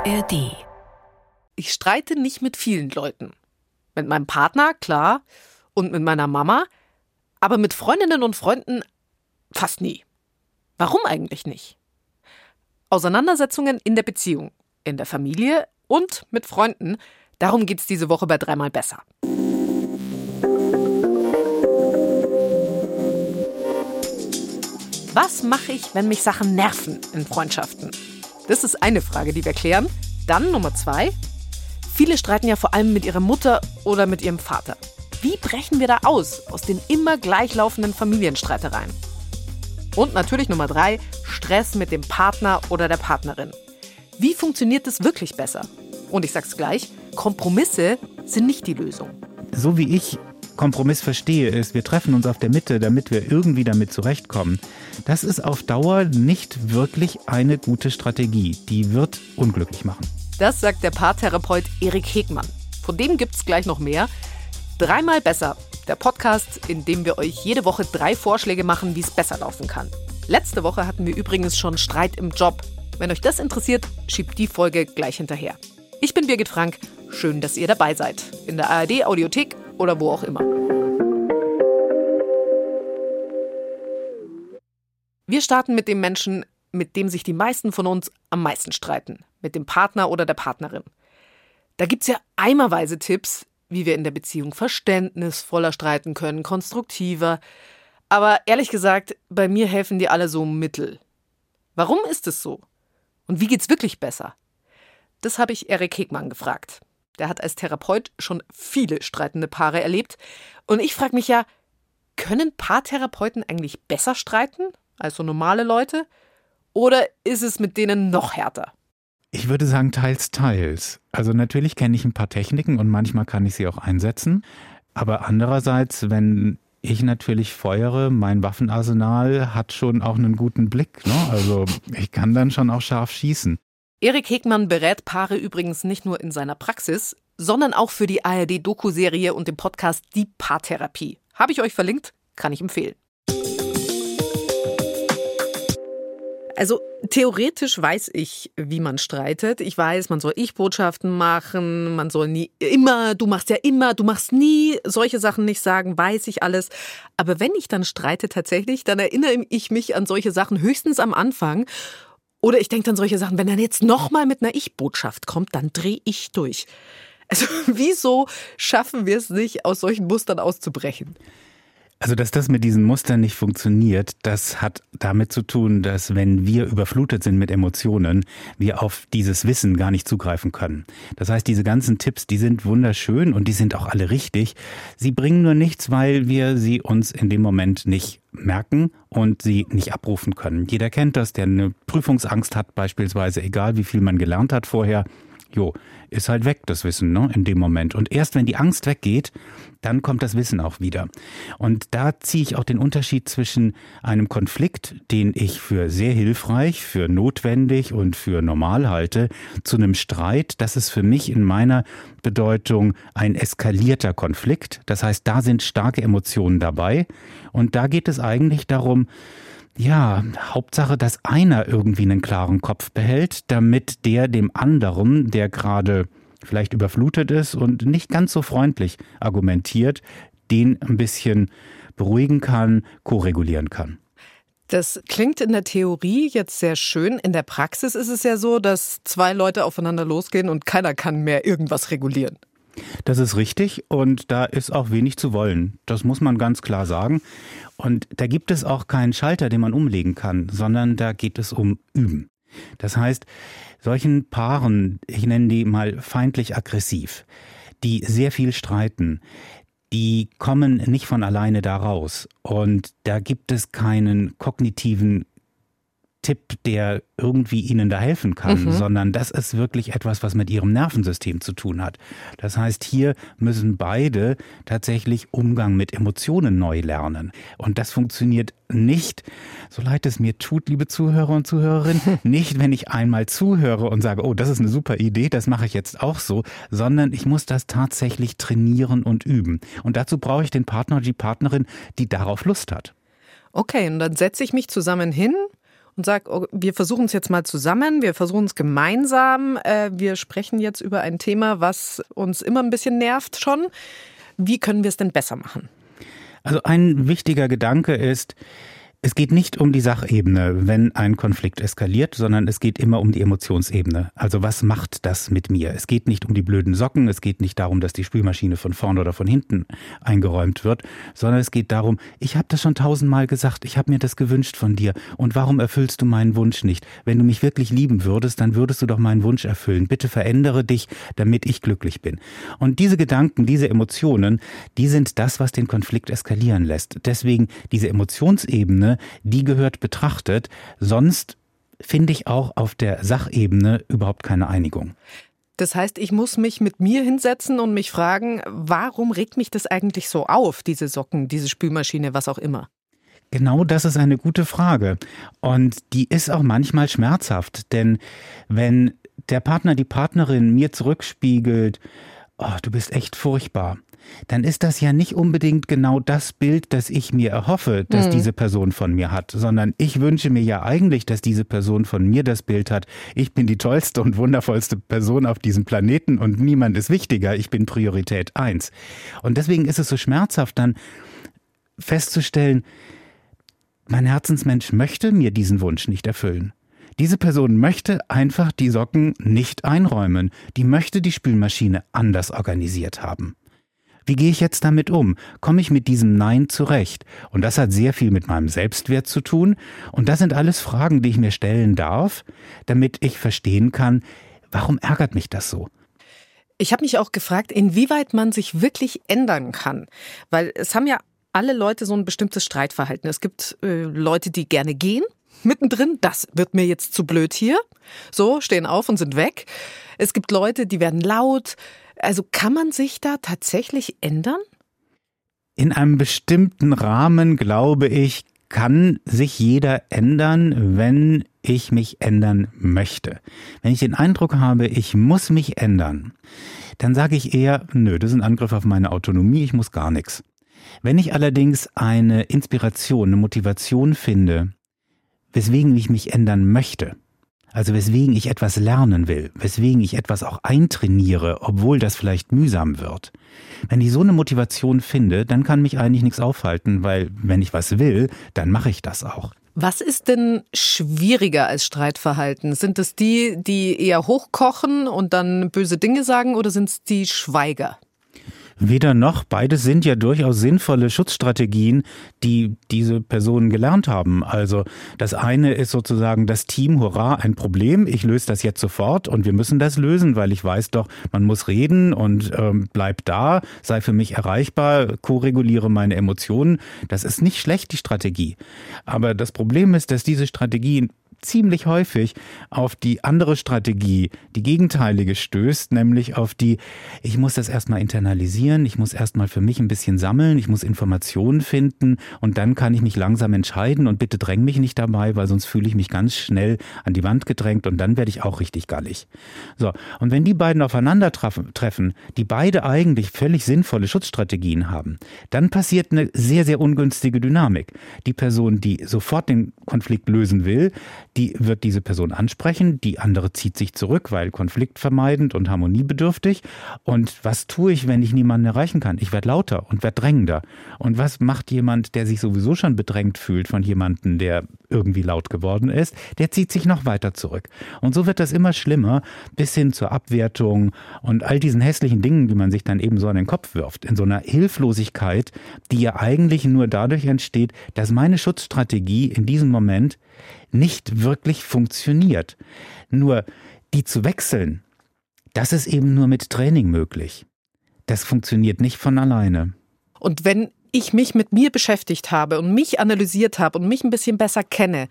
ARD. Ich streite nicht mit vielen Leuten. Mit meinem Partner, klar, und mit meiner Mama, aber mit Freundinnen und Freunden fast nie. Warum eigentlich nicht? Auseinandersetzungen in der Beziehung, in der Familie und mit Freunden, darum geht es diese Woche bei dreimal besser. Was mache ich, wenn mich Sachen nerven in Freundschaften? Das ist eine Frage, die wir klären. Dann Nummer zwei. Viele streiten ja vor allem mit ihrer Mutter oder mit ihrem Vater. Wie brechen wir da aus, aus den immer gleichlaufenden Familienstreitereien? Und natürlich Nummer drei, Stress mit dem Partner oder der Partnerin. Wie funktioniert es wirklich besser? Und ich sag's gleich, Kompromisse sind nicht die Lösung. So wie ich Kompromiss verstehe, ist, wir treffen uns auf der Mitte, damit wir irgendwie damit zurechtkommen. Das ist auf Dauer nicht wirklich eine gute Strategie. Die wird unglücklich machen. Das sagt der Paartherapeut Erik Hegmann. Von dem gibt's gleich noch mehr. Dreimal besser. Der Podcast, in dem wir euch jede Woche drei Vorschläge machen, wie es besser laufen kann. Letzte Woche hatten wir übrigens schon Streit im Job. Wenn euch das interessiert, schiebt die Folge gleich hinterher. Ich bin Birgit Frank. Schön, dass ihr dabei seid. In der ARD Audiothek oder wo auch immer. Wir starten mit dem Menschen, mit dem sich die meisten von uns am meisten streiten, mit dem Partner oder der Partnerin. Da gibt es ja eimerweise Tipps, wie wir in der Beziehung verständnisvoller streiten können, konstruktiver. Aber ehrlich gesagt, bei mir helfen die alle so mittel. Warum ist es so? Und wie geht's wirklich besser? Das habe ich Erik Hegmann gefragt. Der hat als Therapeut schon viele streitende Paare erlebt. Und ich frage mich ja, können Paartherapeuten eigentlich besser streiten als so normale Leute? Oder ist es mit denen noch härter? Ich würde sagen, teils, teils. Also natürlich kenne ich ein paar Techniken und manchmal kann ich sie auch einsetzen. Aber andererseits, wenn ich natürlich feuere, mein Waffenarsenal hat schon auch einen guten Blick. Ne? Also ich kann dann schon auch scharf schießen. Erik Hegmann berät Paare übrigens nicht nur in seiner Praxis, sondern auch für die ARD-Doku-Serie und den Podcast Die Paartherapie. Habe ich euch verlinkt, kann ich empfehlen. Also theoretisch weiß ich, wie man streitet. Ich weiß, man soll Ich-Botschaften machen, man soll nie immer, du machst ja immer, du machst nie, solche Sachen nicht sagen, weiß ich alles. Aber wenn ich dann streite tatsächlich, dann erinnere ich mich an solche Sachen höchstens am Anfang oder ich denke dann solche Sachen, wenn er jetzt nochmal mit einer Ich-Botschaft kommt, dann drehe ich durch. Also wieso schaffen wir es nicht, aus solchen Mustern auszubrechen? Also, dass das mit diesen Mustern nicht funktioniert, das hat damit zu tun, dass wenn wir überflutet sind mit Emotionen, wir auf dieses Wissen gar nicht zugreifen können. Das heißt, diese ganzen Tipps, die sind wunderschön und die sind auch alle richtig. Sie bringen nur nichts, weil wir sie uns in dem Moment nicht merken und sie nicht abrufen können. Jeder kennt das, der eine Prüfungsangst hat beispielsweise, egal wie viel man gelernt hat vorher jo, ist halt weg, das Wissen, ne, in dem Moment. Und erst wenn die Angst weggeht, dann kommt das Wissen auch wieder. Und da ziehe ich auch den Unterschied zwischen einem Konflikt, den ich für sehr hilfreich, für notwendig und für normal halte, zu einem Streit. Das ist für mich in meiner Bedeutung ein eskalierter Konflikt. Das heißt, da sind starke Emotionen dabei. Und da geht es eigentlich darum, ja, Hauptsache, dass einer irgendwie einen klaren Kopf behält, damit der dem anderen, der gerade vielleicht überflutet ist und nicht ganz so freundlich argumentiert, den ein bisschen beruhigen kann, koregulieren kann. Das klingt in der Theorie jetzt sehr schön. In der Praxis ist es ja so, dass zwei Leute aufeinander losgehen und keiner kann mehr irgendwas regulieren. Das ist richtig und da ist auch wenig zu wollen. Das muss man ganz klar sagen. Und da gibt es auch keinen Schalter, den man umlegen kann, sondern da geht es um Üben. Das heißt, solchen Paaren, ich nenne die mal feindlich aggressiv, die sehr viel streiten, die kommen nicht von alleine da raus. Und da gibt es keinen kognitiven Tipp, der irgendwie ihnen da helfen kann, mhm. sondern das ist wirklich etwas, was mit ihrem Nervensystem zu tun hat. Das heißt, hier müssen beide tatsächlich Umgang mit Emotionen neu lernen. Und das funktioniert nicht, so leid es mir tut, liebe Zuhörer und Zuhörerinnen, nicht, wenn ich einmal zuhöre und sage, oh, das ist eine super Idee, das mache ich jetzt auch so, sondern ich muss das tatsächlich trainieren und üben. Und dazu brauche ich den Partner, die Partnerin, die darauf Lust hat. Okay, und dann setze ich mich zusammen hin und sage, oh, wir versuchen es jetzt mal zusammen, wir versuchen es gemeinsam, äh, wir sprechen jetzt über ein Thema, was uns immer ein bisschen nervt schon. Wie können wir es denn besser machen? Also ein wichtiger Gedanke ist, es geht nicht um die Sachebene, wenn ein Konflikt eskaliert, sondern es geht immer um die Emotionsebene. Also was macht das mit mir? Es geht nicht um die blöden Socken, es geht nicht darum, dass die Spülmaschine von vorne oder von hinten eingeräumt wird, sondern es geht darum, ich habe das schon tausendmal gesagt, ich habe mir das gewünscht von dir und warum erfüllst du meinen Wunsch nicht? Wenn du mich wirklich lieben würdest, dann würdest du doch meinen Wunsch erfüllen. Bitte verändere dich, damit ich glücklich bin. Und diese Gedanken, diese Emotionen, die sind das, was den Konflikt eskalieren lässt. Deswegen diese Emotionsebene die gehört betrachtet. Sonst finde ich auch auf der Sachebene überhaupt keine Einigung. Das heißt, ich muss mich mit mir hinsetzen und mich fragen, warum regt mich das eigentlich so auf, diese Socken, diese Spülmaschine, was auch immer? Genau das ist eine gute Frage. Und die ist auch manchmal schmerzhaft. Denn wenn der Partner, die Partnerin mir zurückspiegelt, oh, du bist echt furchtbar, dann ist das ja nicht unbedingt genau das Bild, das ich mir erhoffe, dass mhm. diese Person von mir hat, sondern ich wünsche mir ja eigentlich, dass diese Person von mir das Bild hat, ich bin die tollste und wundervollste Person auf diesem Planeten und niemand ist wichtiger, ich bin Priorität eins. Und deswegen ist es so schmerzhaft dann festzustellen, mein Herzensmensch möchte mir diesen Wunsch nicht erfüllen. Diese Person möchte einfach die Socken nicht einräumen. Die möchte die Spülmaschine anders organisiert haben. Wie gehe ich jetzt damit um? Komme ich mit diesem Nein zurecht? Und das hat sehr viel mit meinem Selbstwert zu tun. Und das sind alles Fragen, die ich mir stellen darf, damit ich verstehen kann, warum ärgert mich das so? Ich habe mich auch gefragt, inwieweit man sich wirklich ändern kann. Weil es haben ja alle Leute so ein bestimmtes Streitverhalten. Es gibt äh, Leute, die gerne gehen, mittendrin, das wird mir jetzt zu blöd hier. So, stehen auf und sind weg. Es gibt Leute, die werden laut, also kann man sich da tatsächlich ändern? In einem bestimmten Rahmen, glaube ich, kann sich jeder ändern, wenn ich mich ändern möchte. Wenn ich den Eindruck habe, ich muss mich ändern, dann sage ich eher, nö, das ist ein Angriff auf meine Autonomie, ich muss gar nichts. Wenn ich allerdings eine Inspiration, eine Motivation finde, weswegen ich mich ändern möchte, also weswegen ich etwas lernen will, weswegen ich etwas auch eintrainiere, obwohl das vielleicht mühsam wird. Wenn ich so eine Motivation finde, dann kann mich eigentlich nichts aufhalten, weil wenn ich was will, dann mache ich das auch. Was ist denn schwieriger als Streitverhalten? Sind es die, die eher hochkochen und dann böse Dinge sagen oder sind es die Schweiger? Weder noch. Beides sind ja durchaus sinnvolle Schutzstrategien, die diese Personen gelernt haben. Also das eine ist sozusagen das Team, hurra, ein Problem, ich löse das jetzt sofort und wir müssen das lösen, weil ich weiß doch, man muss reden und ähm, bleib da, sei für mich erreichbar, koreguliere meine Emotionen. Das ist nicht schlecht, die Strategie. Aber das Problem ist, dass diese Strategie ziemlich häufig auf die andere Strategie, die gegenteilige stößt, nämlich auf die, ich muss das erstmal internalisieren, ich muss erstmal für mich ein bisschen sammeln, ich muss Informationen finden und dann kann ich mich langsam entscheiden und bitte dräng mich nicht dabei, weil sonst fühle ich mich ganz schnell an die Wand gedrängt und dann werde ich auch richtig gallig. So, und wenn die beiden aufeinandertreffen, die beide eigentlich völlig sinnvolle Schutzstrategien haben, dann passiert eine sehr, sehr ungünstige Dynamik. Die Person, die sofort den Konflikt lösen will, die wird diese Person ansprechen, die andere zieht sich zurück, weil konfliktvermeidend und harmoniebedürftig. Und was tue ich, wenn ich niemanden erreichen kann? Ich werde lauter und werde drängender. Und was macht jemand, der sich sowieso schon bedrängt fühlt von jemandem, der irgendwie laut geworden ist? Der zieht sich noch weiter zurück. Und so wird das immer schlimmer, bis hin zur Abwertung und all diesen hässlichen Dingen, die man sich dann eben so an den Kopf wirft. In so einer Hilflosigkeit, die ja eigentlich nur dadurch entsteht, dass meine Schutzstrategie in diesem Moment nicht wirklich funktioniert. Nur die zu wechseln, das ist eben nur mit Training möglich. Das funktioniert nicht von alleine. Und wenn ich mich mit mir beschäftigt habe und mich analysiert habe und mich ein bisschen besser kenne,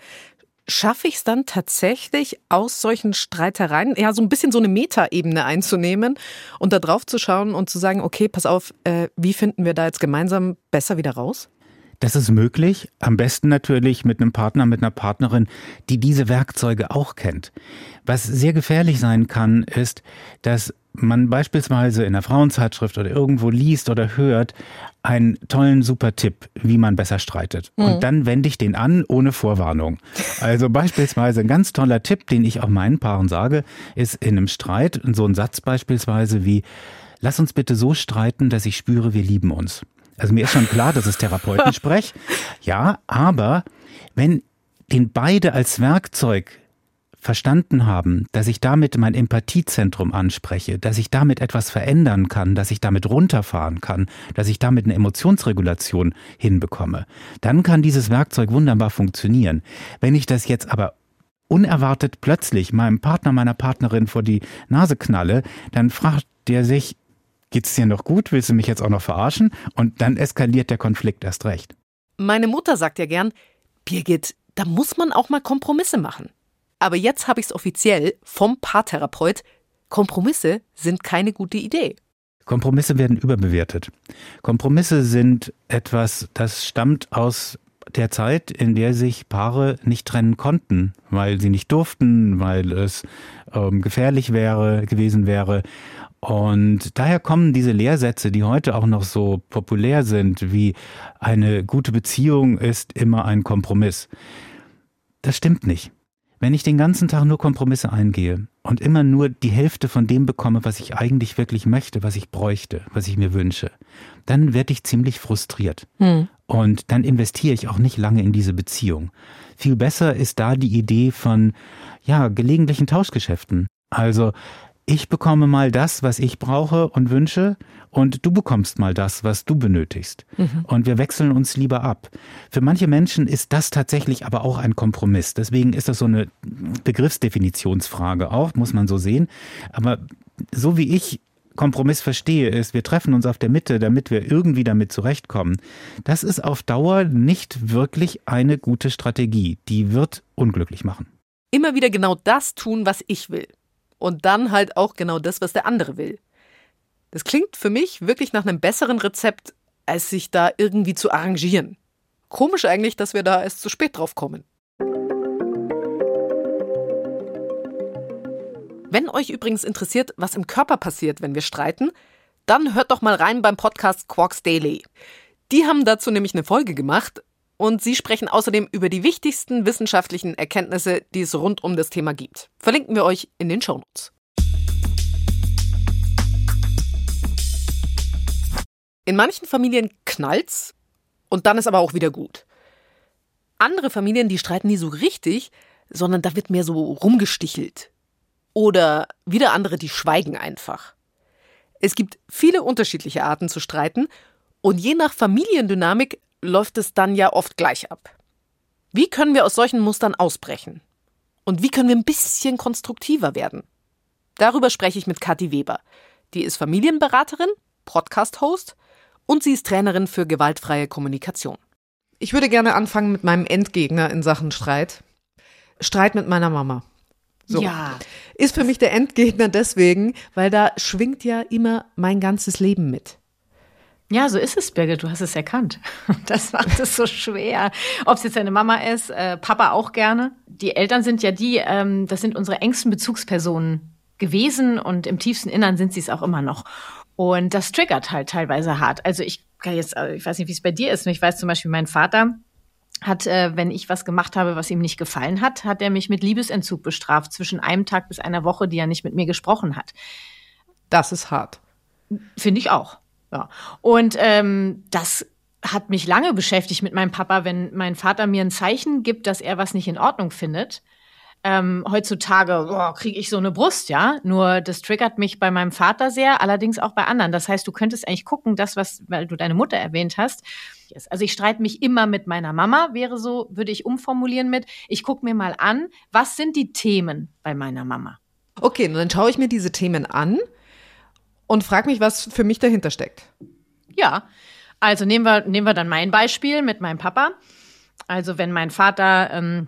schaffe ich es dann tatsächlich aus solchen Streitereien, ja, so ein bisschen so eine Metaebene einzunehmen und da drauf zu schauen und zu sagen, okay, pass auf, äh, wie finden wir da jetzt gemeinsam besser wieder raus? Das ist möglich. Am besten natürlich mit einem Partner, mit einer Partnerin, die diese Werkzeuge auch kennt. Was sehr gefährlich sein kann, ist, dass man beispielsweise in der Frauenzeitschrift oder irgendwo liest oder hört einen tollen super Tipp, wie man besser streitet. Mhm. Und dann wende ich den an ohne Vorwarnung. Also beispielsweise ein ganz toller Tipp, den ich auch meinen Paaren sage, ist in einem Streit so ein Satz beispielsweise wie Lass uns bitte so streiten, dass ich spüre, wir lieben uns. Also mir ist schon klar, das ist Therapeutensprech. Ja, aber wenn den beide als Werkzeug verstanden haben, dass ich damit mein Empathiezentrum anspreche, dass ich damit etwas verändern kann, dass ich damit runterfahren kann, dass ich damit eine Emotionsregulation hinbekomme, dann kann dieses Werkzeug wunderbar funktionieren. Wenn ich das jetzt aber unerwartet plötzlich meinem Partner, meiner Partnerin vor die Nase knalle, dann fragt der sich, geht's dir noch gut? Willst du mich jetzt auch noch verarschen? Und dann eskaliert der Konflikt erst recht. Meine Mutter sagt ja gern, Birgit, da muss man auch mal Kompromisse machen. Aber jetzt habe ich es offiziell vom Paartherapeut. Kompromisse sind keine gute Idee. Kompromisse werden überbewertet. Kompromisse sind etwas, das stammt aus der Zeit, in der sich Paare nicht trennen konnten, weil sie nicht durften, weil es ähm, gefährlich wäre, gewesen wäre. Und daher kommen diese Lehrsätze, die heute auch noch so populär sind, wie eine gute Beziehung ist immer ein Kompromiss. Das stimmt nicht. Wenn ich den ganzen Tag nur Kompromisse eingehe und immer nur die Hälfte von dem bekomme, was ich eigentlich wirklich möchte, was ich bräuchte, was ich mir wünsche, dann werde ich ziemlich frustriert. Hm. Und dann investiere ich auch nicht lange in diese Beziehung. Viel besser ist da die Idee von, ja, gelegentlichen Tauschgeschäften. Also, ich bekomme mal das, was ich brauche und wünsche, und du bekommst mal das, was du benötigst. Mhm. Und wir wechseln uns lieber ab. Für manche Menschen ist das tatsächlich aber auch ein Kompromiss. Deswegen ist das so eine Begriffsdefinitionsfrage auch, muss man so sehen. Aber so wie ich Kompromiss verstehe, ist, wir treffen uns auf der Mitte, damit wir irgendwie damit zurechtkommen. Das ist auf Dauer nicht wirklich eine gute Strategie. Die wird unglücklich machen. Immer wieder genau das tun, was ich will. Und dann halt auch genau das, was der andere will. Das klingt für mich wirklich nach einem besseren Rezept, als sich da irgendwie zu arrangieren. Komisch eigentlich, dass wir da erst zu spät drauf kommen. Wenn euch übrigens interessiert, was im Körper passiert, wenn wir streiten, dann hört doch mal rein beim Podcast Quarks Daily. Die haben dazu nämlich eine Folge gemacht und sie sprechen außerdem über die wichtigsten wissenschaftlichen Erkenntnisse, die es rund um das Thema gibt. Verlinken wir euch in den Shownotes. In manchen Familien knallt's und dann ist aber auch wieder gut. Andere Familien, die streiten nie so richtig, sondern da wird mehr so rumgestichelt. Oder wieder andere, die schweigen einfach. Es gibt viele unterschiedliche Arten zu streiten und je nach Familiendynamik läuft es dann ja oft gleich ab. Wie können wir aus solchen Mustern ausbrechen? Und wie können wir ein bisschen konstruktiver werden? Darüber spreche ich mit Kathi Weber. Die ist Familienberaterin, Podcast-Host und sie ist Trainerin für gewaltfreie Kommunikation. Ich würde gerne anfangen mit meinem Endgegner in Sachen Streit. Streit mit meiner Mama. So. Ja. Ist für mich der Endgegner deswegen, weil da schwingt ja immer mein ganzes Leben mit. Ja, so ist es, Birgit. Du hast es erkannt. Das macht es so schwer. Ob es jetzt deine Mama ist, äh, Papa auch gerne. Die Eltern sind ja die, ähm, das sind unsere engsten Bezugspersonen gewesen und im tiefsten Innern sind sie es auch immer noch. Und das triggert halt teilweise hart. Also ich kann jetzt, also ich weiß nicht, wie es bei dir ist. Ich weiß zum Beispiel, mein Vater hat, äh, wenn ich was gemacht habe, was ihm nicht gefallen hat, hat er mich mit Liebesentzug bestraft zwischen einem Tag bis einer Woche, die er nicht mit mir gesprochen hat. Das ist hart. Finde ich auch. Ja. Und ähm, das hat mich lange beschäftigt mit meinem Papa, wenn mein Vater mir ein Zeichen gibt, dass er was nicht in Ordnung findet, ähm, heutzutage kriege ich so eine Brust, ja. Nur das triggert mich bei meinem Vater sehr, allerdings auch bei anderen. Das heißt, du könntest eigentlich gucken, das, was, weil du deine Mutter erwähnt hast. Also ich streite mich immer mit meiner Mama, wäre so, würde ich umformulieren mit, ich gucke mir mal an, was sind die Themen bei meiner Mama? Okay, dann schaue ich mir diese Themen an und frage mich, was für mich dahinter steckt. Ja, also nehmen wir, nehmen wir dann mein Beispiel mit meinem Papa. Also wenn mein Vater ähm,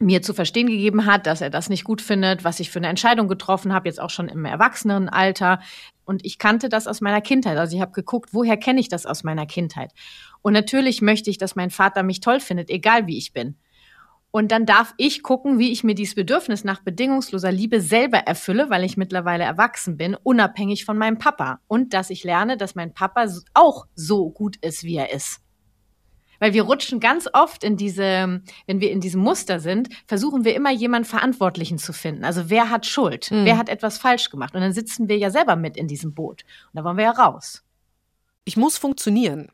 mir zu verstehen gegeben hat, dass er das nicht gut findet, was ich für eine Entscheidung getroffen habe, jetzt auch schon im Erwachsenenalter. Und ich kannte das aus meiner Kindheit. Also ich habe geguckt, woher kenne ich das aus meiner Kindheit? Und natürlich möchte ich, dass mein Vater mich toll findet, egal wie ich bin. Und dann darf ich gucken, wie ich mir dieses Bedürfnis nach bedingungsloser Liebe selber erfülle, weil ich mittlerweile erwachsen bin, unabhängig von meinem Papa. Und dass ich lerne, dass mein Papa auch so gut ist, wie er ist. Weil wir rutschen ganz oft in diese, wenn wir in diesem Muster sind, versuchen wir immer jemanden Verantwortlichen zu finden. Also wer hat Schuld? Mhm. Wer hat etwas falsch gemacht? Und dann sitzen wir ja selber mit in diesem Boot. Und da wollen wir ja raus. Ich muss funktionieren.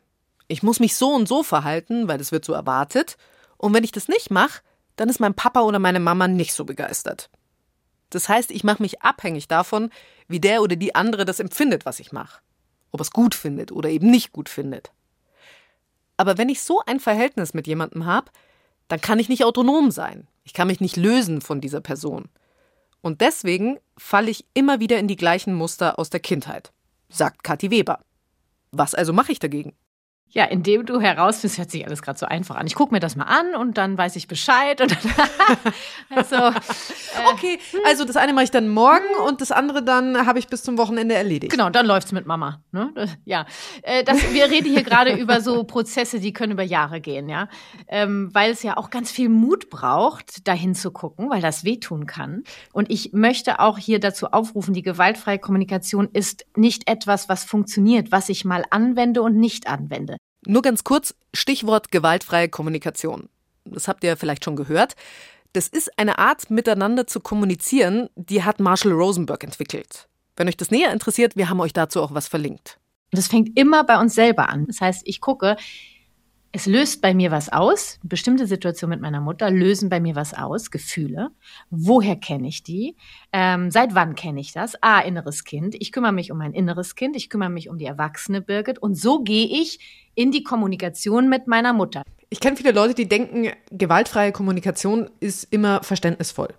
Ich muss mich so und so verhalten, weil das wird so erwartet. Und wenn ich das nicht mache, dann ist mein Papa oder meine Mama nicht so begeistert. Das heißt, ich mache mich abhängig davon, wie der oder die andere das empfindet, was ich mache. Ob es gut findet oder eben nicht gut findet. Aber wenn ich so ein Verhältnis mit jemandem habe, dann kann ich nicht autonom sein. Ich kann mich nicht lösen von dieser Person. Und deswegen falle ich immer wieder in die gleichen Muster aus der Kindheit, sagt Kathi Weber. Was also mache ich dagegen? Ja, indem du herausfindest, hört sich alles gerade so einfach an. Ich gucke mir das mal an und dann weiß ich Bescheid. Und also, äh, okay, also das eine mache ich dann morgen und das andere dann habe ich bis zum Wochenende erledigt. Genau, dann läuft's mit Mama. Ne? Ja, äh, das, wir reden hier gerade über so Prozesse, die können über Jahre gehen, ja, ähm, weil es ja auch ganz viel Mut braucht, dahin zu gucken, weil das wehtun kann. Und ich möchte auch hier dazu aufrufen: Die gewaltfreie Kommunikation ist nicht etwas, was funktioniert, was ich mal anwende und nicht anwende. Nur ganz kurz, Stichwort gewaltfreie Kommunikation. Das habt ihr vielleicht schon gehört. Das ist eine Art, miteinander zu kommunizieren, die hat Marshall Rosenberg entwickelt. Wenn euch das näher interessiert, wir haben euch dazu auch was verlinkt. Das fängt immer bei uns selber an. Das heißt, ich gucke, es löst bei mir was aus. Bestimmte Situationen mit meiner Mutter lösen bei mir was aus, Gefühle. Woher kenne ich die? Ähm, seit wann kenne ich das? Ah, inneres Kind. Ich kümmere mich um mein inneres Kind. Ich kümmere mich um die erwachsene Birgit. Und so gehe ich in die Kommunikation mit meiner Mutter. Ich kenne viele Leute, die denken, gewaltfreie Kommunikation ist immer verständnisvoll.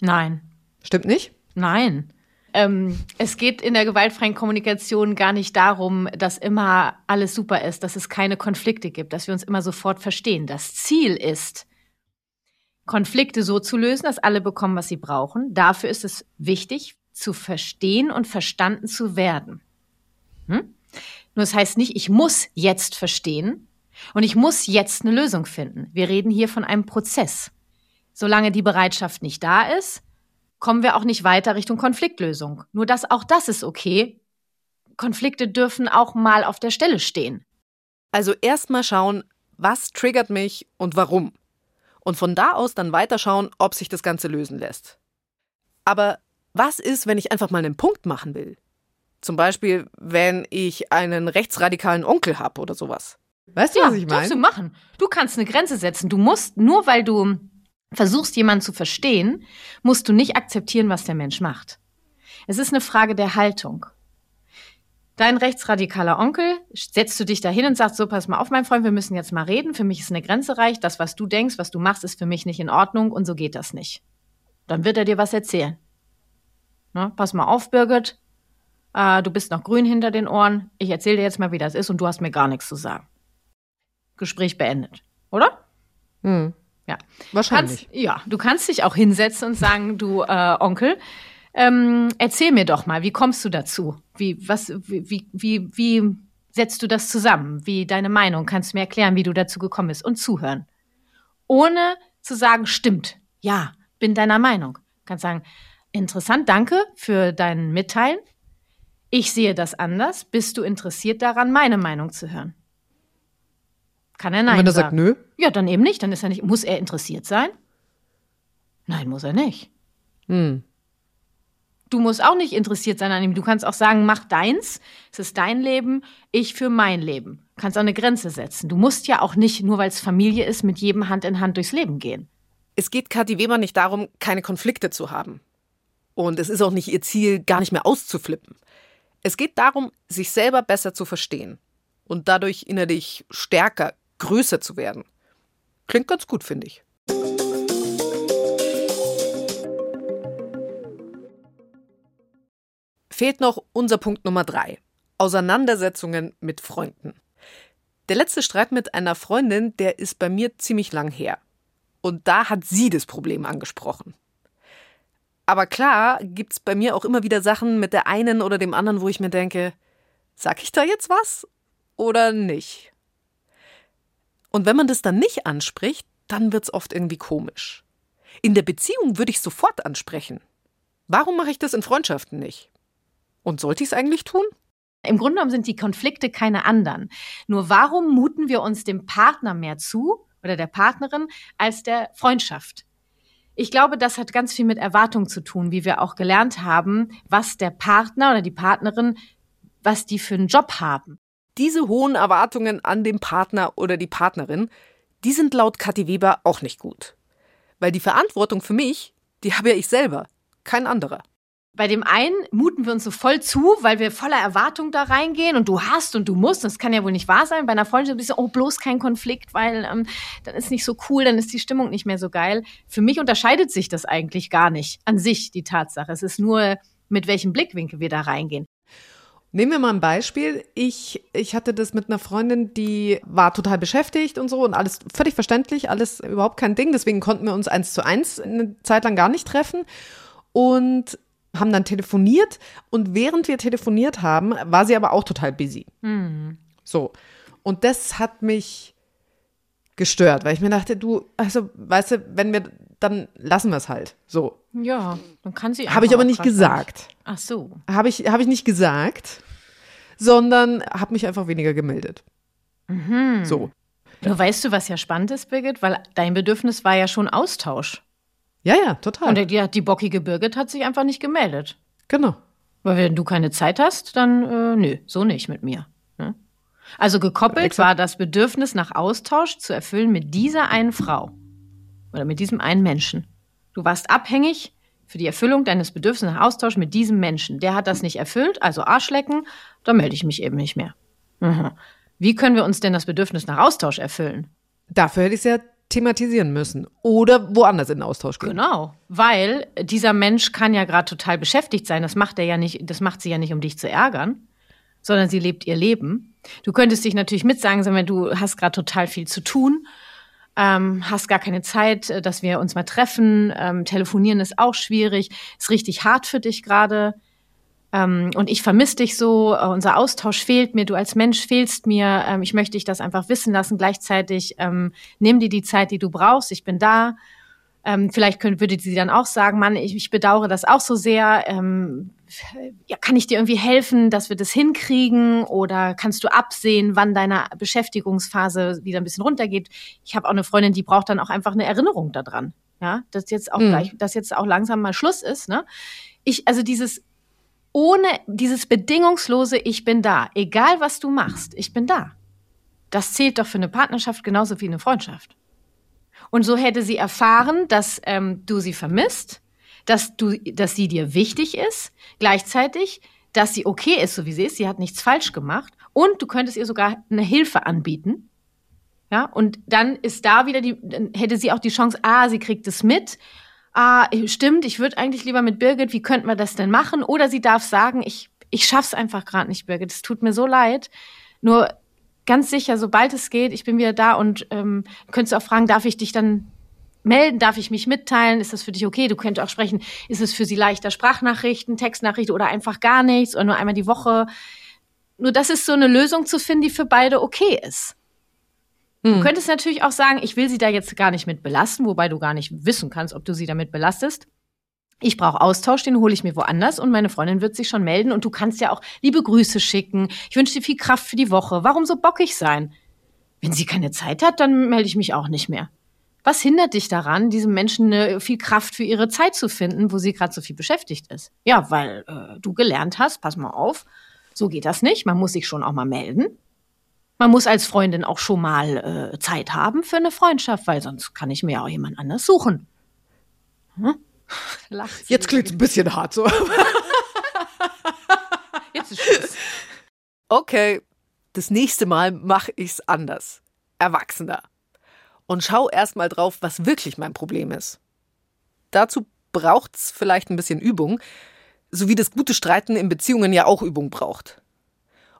Nein. Stimmt nicht? Nein. Ähm, es geht in der gewaltfreien Kommunikation gar nicht darum, dass immer alles super ist, dass es keine Konflikte gibt, dass wir uns immer sofort verstehen. Das Ziel ist, Konflikte so zu lösen, dass alle bekommen, was sie brauchen. Dafür ist es wichtig, zu verstehen und verstanden zu werden. Hm? Nur das heißt nicht, ich muss jetzt verstehen und ich muss jetzt eine Lösung finden. Wir reden hier von einem Prozess. Solange die Bereitschaft nicht da ist, kommen wir auch nicht weiter Richtung Konfliktlösung. Nur dass auch das ist okay. Konflikte dürfen auch mal auf der Stelle stehen. Also erstmal schauen, was triggert mich und warum. Und von da aus dann weiterschauen, ob sich das Ganze lösen lässt. Aber was ist, wenn ich einfach mal einen Punkt machen will? Zum Beispiel, wenn ich einen rechtsradikalen Onkel habe oder sowas. Weißt du, ja, was ich meine? Darfst du machen. Du kannst eine Grenze setzen. Du musst, nur weil du versuchst, jemanden zu verstehen, musst du nicht akzeptieren, was der Mensch macht. Es ist eine Frage der Haltung. Dein rechtsradikaler Onkel, setzt du dich dahin und sagst, so, pass mal auf, mein Freund, wir müssen jetzt mal reden. Für mich ist eine Grenze reich. Das, was du denkst, was du machst, ist für mich nicht in Ordnung und so geht das nicht. Dann wird er dir was erzählen. Ne? Pass mal auf, Birgit. Äh, du bist noch grün hinter den Ohren. Ich erzähle dir jetzt mal, wie das ist und du hast mir gar nichts zu sagen. Gespräch beendet. Oder? Hm. Ja. Wahrscheinlich. Kannst, ja, du kannst dich auch hinsetzen und sagen, du äh, Onkel, ähm, erzähl mir doch mal, wie kommst du dazu? Wie, was, wie, wie, wie, wie setzt du das zusammen? Wie deine Meinung? Kannst du mir erklären, wie du dazu gekommen bist? Und zuhören. Ohne zu sagen, stimmt, ja, bin deiner Meinung. Du kannst sagen, interessant, danke für dein Mitteilen. Ich sehe das anders. Bist du interessiert daran, meine Meinung zu hören? Kann er nein Und wenn er sagen. sagt nö? Ja, dann eben nicht. Dann ist er nicht. Muss er interessiert sein? Nein, muss er nicht. Hm. Du musst auch nicht interessiert sein an ihm. Du kannst auch sagen, mach deins, es ist dein Leben, ich für mein Leben. Du kannst auch eine Grenze setzen. Du musst ja auch nicht, nur weil es Familie ist, mit jedem Hand in Hand durchs Leben gehen. Es geht Kathi Weber nicht darum, keine Konflikte zu haben. Und es ist auch nicht ihr Ziel, gar nicht mehr auszuflippen. Es geht darum, sich selber besser zu verstehen und dadurch innerlich stärker, größer zu werden. Klingt ganz gut, finde ich. Fehlt noch unser Punkt Nummer drei. Auseinandersetzungen mit Freunden. Der letzte Streit mit einer Freundin, der ist bei mir ziemlich lang her. Und da hat sie das Problem angesprochen. Aber klar gibt's bei mir auch immer wieder Sachen mit der einen oder dem anderen, wo ich mir denke, sag ich da jetzt was oder nicht? Und wenn man das dann nicht anspricht, dann wird es oft irgendwie komisch. In der Beziehung würde ich sofort ansprechen. Warum mache ich das in Freundschaften nicht? Und sollte ich es eigentlich tun? Im Grunde genommen sind die Konflikte keine anderen. Nur warum muten wir uns dem Partner mehr zu oder der Partnerin als der Freundschaft? Ich glaube, das hat ganz viel mit Erwartung zu tun, wie wir auch gelernt haben, was der Partner oder die Partnerin, was die für einen Job haben. Diese hohen Erwartungen an den Partner oder die Partnerin, die sind laut Kathi Weber auch nicht gut. Weil die Verantwortung für mich, die habe ja ich selber, kein anderer. Bei dem einen muten wir uns so voll zu, weil wir voller Erwartung da reingehen und du hast und du musst. Das kann ja wohl nicht wahr sein. Bei einer Freundin bist du, oh, bloß kein Konflikt, weil ähm, dann ist nicht so cool, dann ist die Stimmung nicht mehr so geil. Für mich unterscheidet sich das eigentlich gar nicht an sich, die Tatsache. Es ist nur, mit welchem Blickwinkel wir da reingehen. Nehmen wir mal ein Beispiel. Ich, ich hatte das mit einer Freundin, die war total beschäftigt und so und alles völlig verständlich, alles überhaupt kein Ding. Deswegen konnten wir uns eins zu eins eine Zeit lang gar nicht treffen. Und haben dann telefoniert und während wir telefoniert haben, war sie aber auch total busy. Mhm. So. Und das hat mich gestört, weil ich mir dachte, du, also, weißt du, wenn wir, dann lassen wir es halt. So. Ja, dann kann sie. Habe ich aber nicht gesagt. Nicht. Ach so. Habe ich, hab ich nicht gesagt, sondern habe mich einfach weniger gemeldet. Mhm. So. Nur weißt du, was ja spannend ist, Birgit? Weil dein Bedürfnis war ja schon Austausch. Ja, ja, total. Und die, die bockige Birgit hat sich einfach nicht gemeldet. Genau. Weil wenn du keine Zeit hast, dann äh, nö, so nicht mit mir. Ne? Also gekoppelt Exakt. war das Bedürfnis nach Austausch zu erfüllen mit dieser einen Frau oder mit diesem einen Menschen. Du warst abhängig für die Erfüllung deines Bedürfnisses nach Austausch mit diesem Menschen. Der hat das nicht erfüllt, also Arschlecken, da melde ich mich eben nicht mehr. Mhm. Wie können wir uns denn das Bedürfnis nach Austausch erfüllen? Dafür hätte ich es ja thematisieren müssen oder woanders in den Austausch gehen. Genau, weil dieser Mensch kann ja gerade total beschäftigt sein. Das macht er ja nicht, das macht sie ja nicht, um dich zu ärgern, sondern sie lebt ihr Leben. Du könntest dich natürlich mitsagen, wenn du hast gerade total viel zu tun, ähm, hast gar keine Zeit, äh, dass wir uns mal treffen. Ähm, telefonieren ist auch schwierig, ist richtig hart für dich gerade ähm, und ich vermisse dich so, äh, unser Austausch fehlt mir, du als Mensch fehlst mir, ähm, ich möchte dich das einfach wissen lassen. Gleichzeitig ähm, nimm dir die Zeit, die du brauchst, ich bin da. Ähm, vielleicht könnte, würde sie dann auch sagen, Mann, ich, ich bedauere das auch so sehr. Ähm, ja, kann ich dir irgendwie helfen, dass wir das hinkriegen? Oder kannst du absehen, wann deine Beschäftigungsphase wieder ein bisschen runtergeht? Ich habe auch eine Freundin, die braucht dann auch einfach eine Erinnerung daran. Ja, dass jetzt auch mhm. gleich, dass jetzt auch langsam mal Schluss ist. Ne? Ich, also dieses ohne dieses bedingungslose Ich bin da, egal was du machst, ich bin da. Das zählt doch für eine Partnerschaft genauso wie eine Freundschaft. Und so hätte sie erfahren, dass ähm, du sie vermisst, dass du, dass sie dir wichtig ist, gleichzeitig, dass sie okay ist, so wie sie ist, sie hat nichts falsch gemacht und du könntest ihr sogar eine Hilfe anbieten. Ja, und dann ist da wieder die, dann hätte sie auch die Chance, ah, sie kriegt es mit ah, stimmt, ich würde eigentlich lieber mit Birgit, wie könnten wir das denn machen? Oder sie darf sagen, ich, ich schaff's einfach gerade nicht, Birgit, es tut mir so leid. Nur ganz sicher, sobald es geht, ich bin wieder da und ähm, könntest auch fragen, darf ich dich dann melden? Darf ich mich mitteilen? Ist das für dich okay? Du könntest auch sprechen, ist es für sie leichter, Sprachnachrichten, Textnachrichten oder einfach gar nichts oder nur einmal die Woche? Nur das ist so eine Lösung zu finden, die für beide okay ist. Du hm. könntest natürlich auch sagen, ich will sie da jetzt gar nicht mit belasten, wobei du gar nicht wissen kannst, ob du sie damit belastest. Ich brauche Austausch, den hole ich mir woanders und meine Freundin wird sich schon melden und du kannst ja auch liebe Grüße schicken. Ich wünsche dir viel Kraft für die Woche. Warum so bockig sein? Wenn sie keine Zeit hat, dann melde ich mich auch nicht mehr. Was hindert dich daran, diesem Menschen äh, viel Kraft für ihre Zeit zu finden, wo sie gerade so viel beschäftigt ist? Ja, weil äh, du gelernt hast, pass mal auf, so geht das nicht. Man muss sich schon auch mal melden. Man muss als Freundin auch schon mal äh, Zeit haben für eine Freundschaft, weil sonst kann ich mir auch jemand anders suchen. Hm? Jetzt klingt es ein bisschen hart so. Jetzt ist Schluss. Okay, das nächste Mal mache ich's anders. Erwachsener. Und schau erst mal drauf, was wirklich mein Problem ist. Dazu braucht's vielleicht ein bisschen Übung, so wie das gute Streiten in Beziehungen ja auch Übung braucht.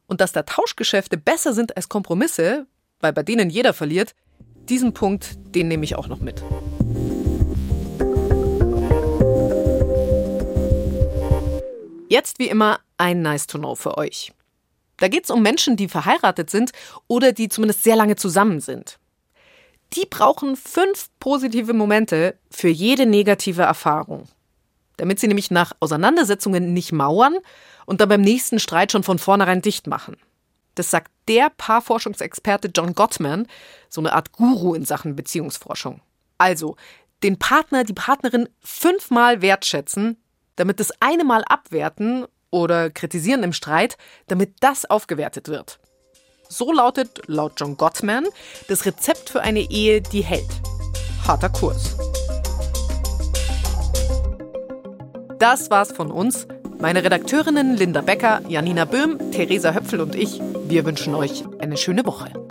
Und dass da Tauschgeschäfte besser sind als Kompromisse, weil bei denen jeder verliert, diesen Punkt, den nehme ich auch noch mit. Jetzt wie immer ein Nice to Know für euch. Da geht es um Menschen, die verheiratet sind oder die zumindest sehr lange zusammen sind. Die brauchen fünf positive Momente für jede negative Erfahrung. Damit sie nämlich nach Auseinandersetzungen nicht mauern und dann beim nächsten Streit schon von vornherein dicht machen. Das sagt der Paarforschungsexperte John Gottman, so eine Art Guru in Sachen Beziehungsforschung. Also, den Partner, die Partnerin fünfmal wertschätzen, damit das eine Mal abwerten oder kritisieren im Streit, damit das aufgewertet wird. So lautet laut John Gottman das Rezept für eine Ehe, die hält. Harter Kurs. Das war's von uns. Meine Redakteurinnen Linda Becker, Janina Böhm, Theresa Höpfel und ich, wir wünschen euch eine schöne Woche.